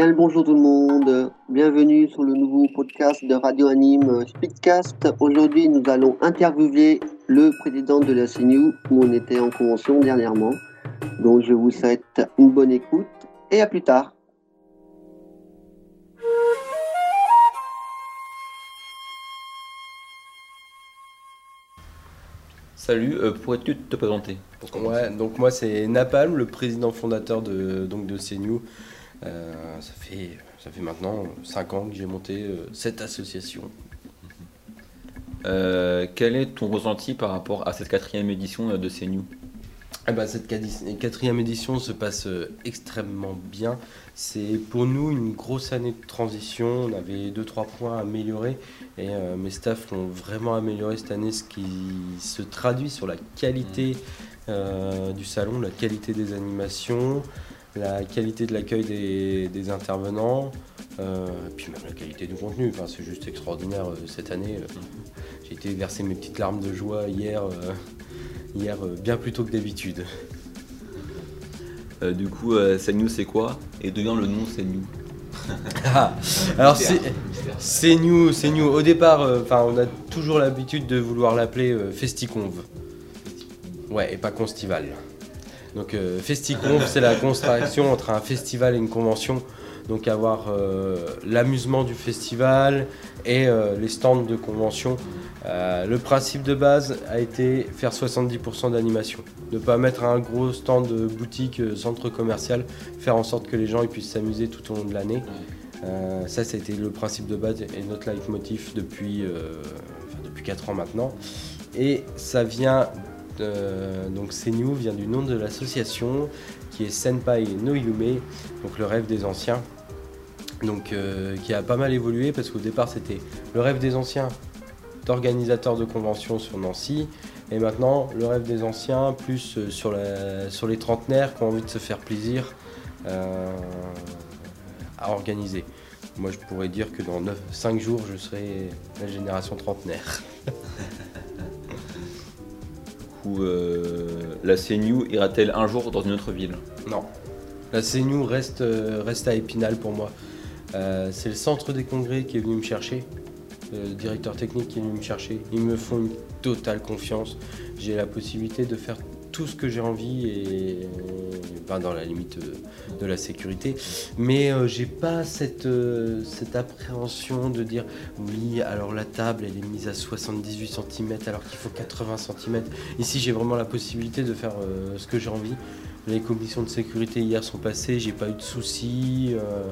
Bien le bonjour tout le monde, bienvenue sur le nouveau podcast de Radio Anime Speedcast. Aujourd'hui nous allons interviewer le président de la CNU où on était en convention dernièrement. Donc je vous souhaite une bonne écoute et à plus tard. Salut, euh, pourrais-tu te présenter pour Ouais, donc moi c'est Napalm, le président fondateur de, donc de CNU. Euh, ça, fait, ça fait maintenant 5 ans que j'ai monté euh, cette association. Euh, quel est ton ressenti par rapport à cette quatrième édition de CNU Eh ben, cette quatrième édition se passe extrêmement bien. C'est pour nous une grosse année de transition. On avait deux trois points à améliorer et euh, mes staffs l'ont vraiment amélioré cette année, ce qui se traduit sur la qualité euh, du salon, la qualité des animations, la qualité de l'accueil des, des intervenants, euh, et puis même la qualité du contenu. Enfin, c'est juste extraordinaire euh, cette année. euh, J'ai été verser mes petites larmes de joie hier. hier bien plus tôt que d'habitude. Du coup, CNU c'est quoi? Et d'où vient le nom CNU Ah, alors c'est new, c'est new. Au départ, euh, on a toujours l'habitude de vouloir l'appeler euh, Festiconve. Ouais, et pas Constival. Donc euh, Festiconve, c'est la contraction entre un festival et une convention. Donc avoir euh, l'amusement du festival et euh, les stands de convention. Le principe de base a été faire 70% d'animation. Ne pas mettre un gros stand de boutique, centre commercial, faire en sorte que les gens ils puissent s'amuser tout au long de l'année. Euh, ça, c'était le principe de base et notre leitmotiv depuis, euh, enfin, depuis 4 ans maintenant. Et ça vient, de- donc Senyu vient du nom de l'association qui est Senpai no Yume, donc le rêve des anciens. Euh, qui a pas mal évolué parce qu'au départ c'était le rêve des anciens d'organisateurs de conventions sur Nancy et maintenant le rêve des anciens plus euh, sur, les trentenaires qui ont envie de se faire plaisir euh, à organiser. Moi je pourrais dire que dans 5 jours je serai la génération trentenaire. Euh, la CNU ira-t-elle un jour dans une autre ville? Non. La CNU reste, euh, reste à Épinal pour moi. Euh, c'est le centre des congrès qui est venu me chercher, le directeur technique qui est venu me chercher. Ils me font une totale confiance. J'ai la possibilité de faire tout ce que j'ai envie et ben, dans la limite euh, de la sécurité. Mais euh, j'ai pas cette, euh, cette appréhension de dire oui, alors la table elle est mise à 78 cm alors qu'il faut 80 cm. Ici j'ai vraiment la possibilité de faire euh, ce que j'ai envie. Les commissions de sécurité hier sont passées, j'ai pas eu de soucis. euh,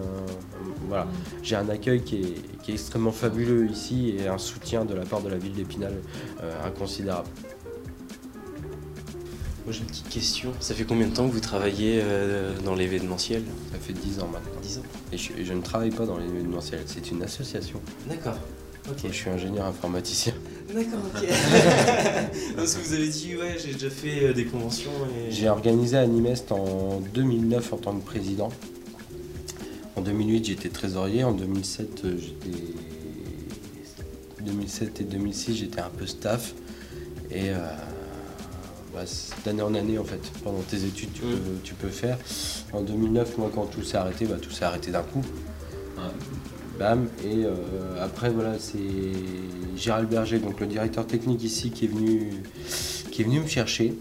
voilà, j'ai un accueil qui est, qui est extrêmement fabuleux ici et un soutien de la part de la ville d'Épinal euh, inconsidérable. Moi j'ai une petite question. Ça fait combien de temps que vous travaillez euh, dans l'événementiel? Ça fait 10 ans maintenant. 10 ans. Et je, je ne travaille pas dans l'événementiel, c'est une association. D'accord. Je Ok. suis ingénieur informaticien. D'accord, ok. Parce que vous avez dit, ouais, j'ai déjà fait euh, des conventions et. J'ai organisé Animest en 2009 en tant que président. En 2008, j'étais trésorier. En 2007, euh, j'étais. 2007 et 2006, j'étais un peu staff. Et euh, bah, d'année en année, en fait, pendant tes études, tu, Mm. peux, tu peux faire. En 2009, moi, quand tout s'est arrêté, bah, tout s'est arrêté d'un coup. Bam. Et euh, après, voilà, c'est Gérald Berger, donc le directeur technique ici, qui est venu, qui est venu me chercher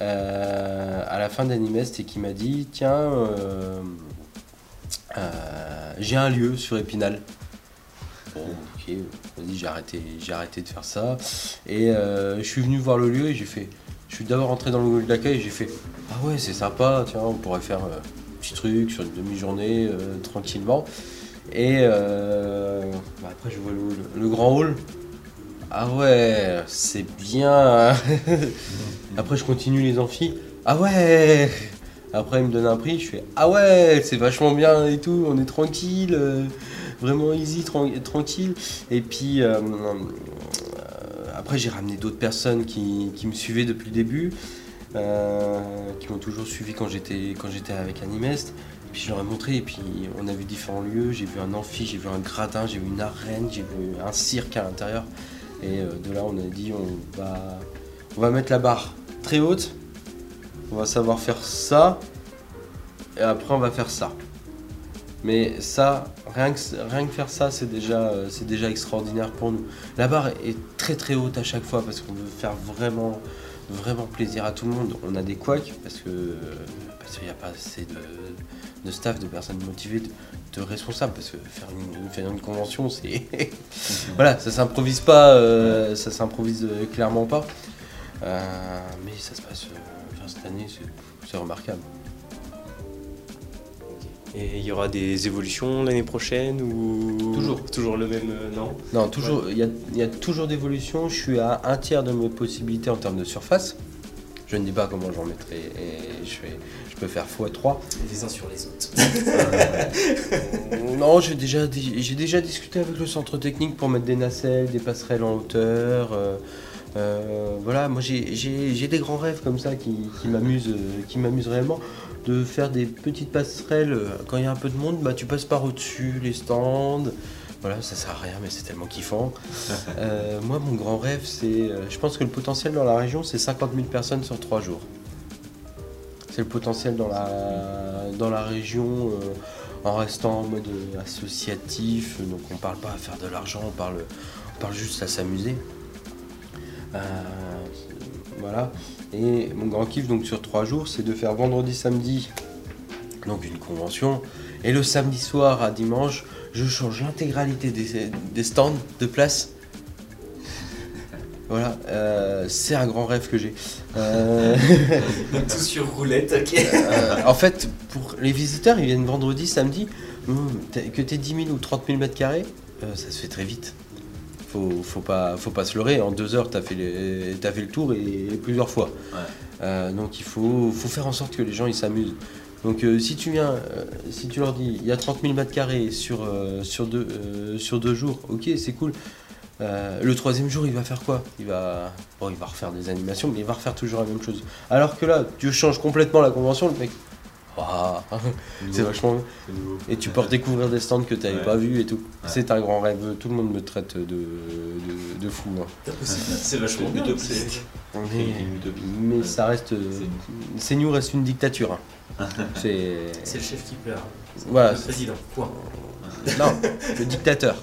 euh, à la fin d'Animest et qui m'a dit Tiens, euh, j'ai un lieu sur Épinal. Bon, ok, vas-y, j'ai arrêté, j'ai arrêté de faire ça. Et je suis venu voir le lieu et j'ai fait. Je suis d'abord rentré dans le hall d'accueil et j'ai fait Ah ouais, c'est sympa, tiens, on pourrait faire euh, un petit truc sur une demi-journée euh, tranquillement. Et euh, bah après, je vois le, le grand hall. Ah ouais, c'est bien. après, je continue les amphis. Ah ouais. Après, il me donne un prix. Je fais Ah ouais, c'est vachement bien et tout. On est tranquille. vraiment easy, tran- tranquille. Et puis, après, j'ai ramené d'autres personnes qui, qui me suivaient depuis le début. euh, qui m'ont toujours suivi quand j'étais avec Animest. Puis je leur ai montré, et puis on a vu différents lieux. J'ai vu un amphi, j'ai vu un gradin, j'ai vu une arène, j'ai vu un cirque à l'intérieur. Et euh, de là, on a dit on va, on va mettre la barre très haute. On va savoir faire ça. Et après, on va faire ça. Mais ça, rien que, faire ça, c'est déjà, euh, déjà extraordinaire pour nous. La barre est très très haute à chaque fois parce qu'on veut faire vraiment, vraiment plaisir à tout le monde. On a des couacs parce que parce qu'il n'y a pas assez de, staff, de personnes motivées, de, responsables. Parce que faire une, faire une convention, c'est voilà, ça s'improvise pas, euh, ça s'improvise euh, clairement pas. Mais ça se passe cette année, c'est remarquable. Et il y aura des évolutions l'année prochaine ou Toujours. toujours le même euh, non Non, toujours, il y, a, il y a toujours d'évolution. Je suis à un tiers de mes possibilités en termes de surface. Je ne dis pas comment j'en mettrai. Et je, fais- je peux faire x3. Les uns sur les autres. non, j'ai déjà, j'ai déjà discuté avec le centre technique pour mettre des nacelles, des passerelles en hauteur. euh, euh, voilà, moi j'ai- j'ai j'ai des grands rêves comme ça qui, euh, qui m'amusent réellement. De faire des petites passerelles. euh, Quand il y a un peu de monde, bah, tu passes par au-dessus les stands. Voilà, ça sert à rien, mais c'est tellement kiffant. Euh, moi, mon grand rêve, c'est. euh, je pense que le potentiel dans la région, c'est 50 000 personnes sur 3 jours. C'est le potentiel dans la, dans la région euh, en restant en mode associatif. Donc, on parle pas à faire de l'argent, on parle, on parle juste à s'amuser. Euh, voilà. Et mon grand kiff, donc sur 3 jours, c'est de faire vendredi, samedi, donc une convention. Et le samedi soir à dimanche, je change l'intégralité des, des stands de place. Voilà, euh, c'est un grand rêve que j'ai. Euh, Tout sur roulette, ok. euh, en fait, pour les visiteurs, ils viennent vendredi, samedi. t'as- que tu 10 000 ou 30 000 mètres carrés, ça se fait très vite. Faut, faut, pas, faut pas se leurrer. En deux heures, tu as, fait les- t'as fait le tour et, plusieurs fois. Ouais. Euh, donc il faut, faut faire en sorte que les gens ils s'amusent. Donc euh, si tu viens, euh, si tu leur dis il y a 30 000 mètres carrés sur, sur, deux, sur deux jours, ok c'est cool. Le troisième jour il va faire quoi? Il va, bon, il va refaire des animations mais il va refaire toujours la même chose. Alors que là tu changes complètement la convention, le mec, Waouh, c'est vachement. Et tu peux redécouvrir des stands que tu n'avais Ouais. pas vus et tout. Ouais. C'est un grand rêve, tout le monde me traite de, de, de fou. hein. C'est vachement bien. Utopie. Mais ça reste. C'est nous reste une dictature. hein. C'est. Le chef qui pleure. Voilà. Le président. Point. Non, le dictateur.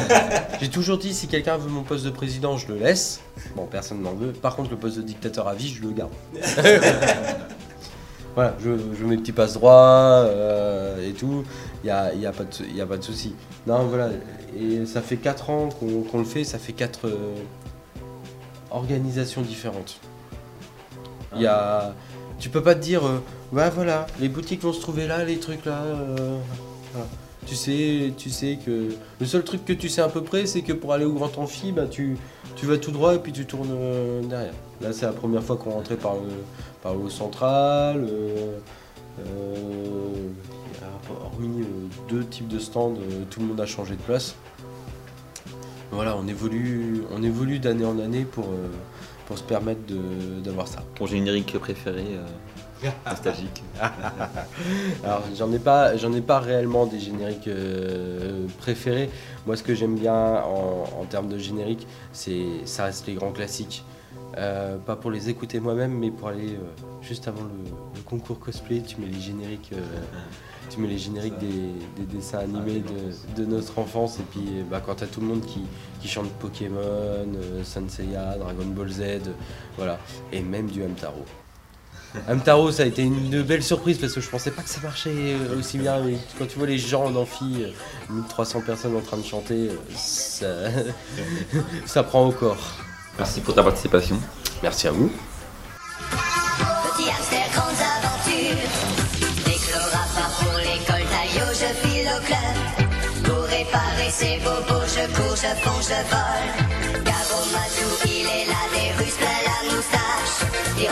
J'ai toujours dit si quelqu'un veut mon poste de président, je le laisse. Bon, personne n'en veut. Par contre, le poste de dictateur à vie, je le garde. Voilà, je, je mets petits passe droits euh, et tout. Il n'y a, y a pas de, y a pas de souci. Non, voilà. Et ça fait 4 ans qu'on le fait. Ça fait 4 organisations différentes. Il y a. Tu peux pas te dire, euh, bah voilà, les boutiques vont se trouver là, les trucs là. euh, voilà. Tu sais, tu sais que le seul truc que tu sais à peu près, c'est que pour aller au Grand Amphi, bah tu, vas tout droit et puis tu tournes euh, derrière. Là, c'est la première fois qu'on rentrait par le, par central. euh, euh, hormis deux types de stands, tout le monde a changé de place. Voilà, on évolue, on évolue d'année en année pour, pour se permettre d'avoir ça. Ton générique préféré, nostalgique. Alors j'en ai pas, j'en ai pas réellement des génériques euh, préférés. Moi, ce que j'aime bien en, en termes de générique, c'est ça reste les grands classiques. Euh, pas pour les écouter moi-même, mais pour aller euh, juste avant le, le concours cosplay, tu mets les génériques, tu mets les génériques des, des dessins animés de, de notre enfance. Et puis, bah, quand t'as tout le monde qui, qui chante Pokémon, Senseiya, Dragon Ball Z, voilà, et même du Hamtaro. Hamtaro, ça a été une belle surprise parce que je pensais pas que ça marchait euh, aussi bien. Mais quand tu vois les gens en amphi, euh, 1300 personnes en train de chanter, euh, ça, ça prend au corps. Merci pour ta participation. Merci à vous. Petit hamster, grandes aventures. Déclora pas pour l'école, taillot, je file au club. Pour réparer ses bobos, je cours, je fonce, je vole. Gabo Matou, il est là, des russes plein la moustache. Il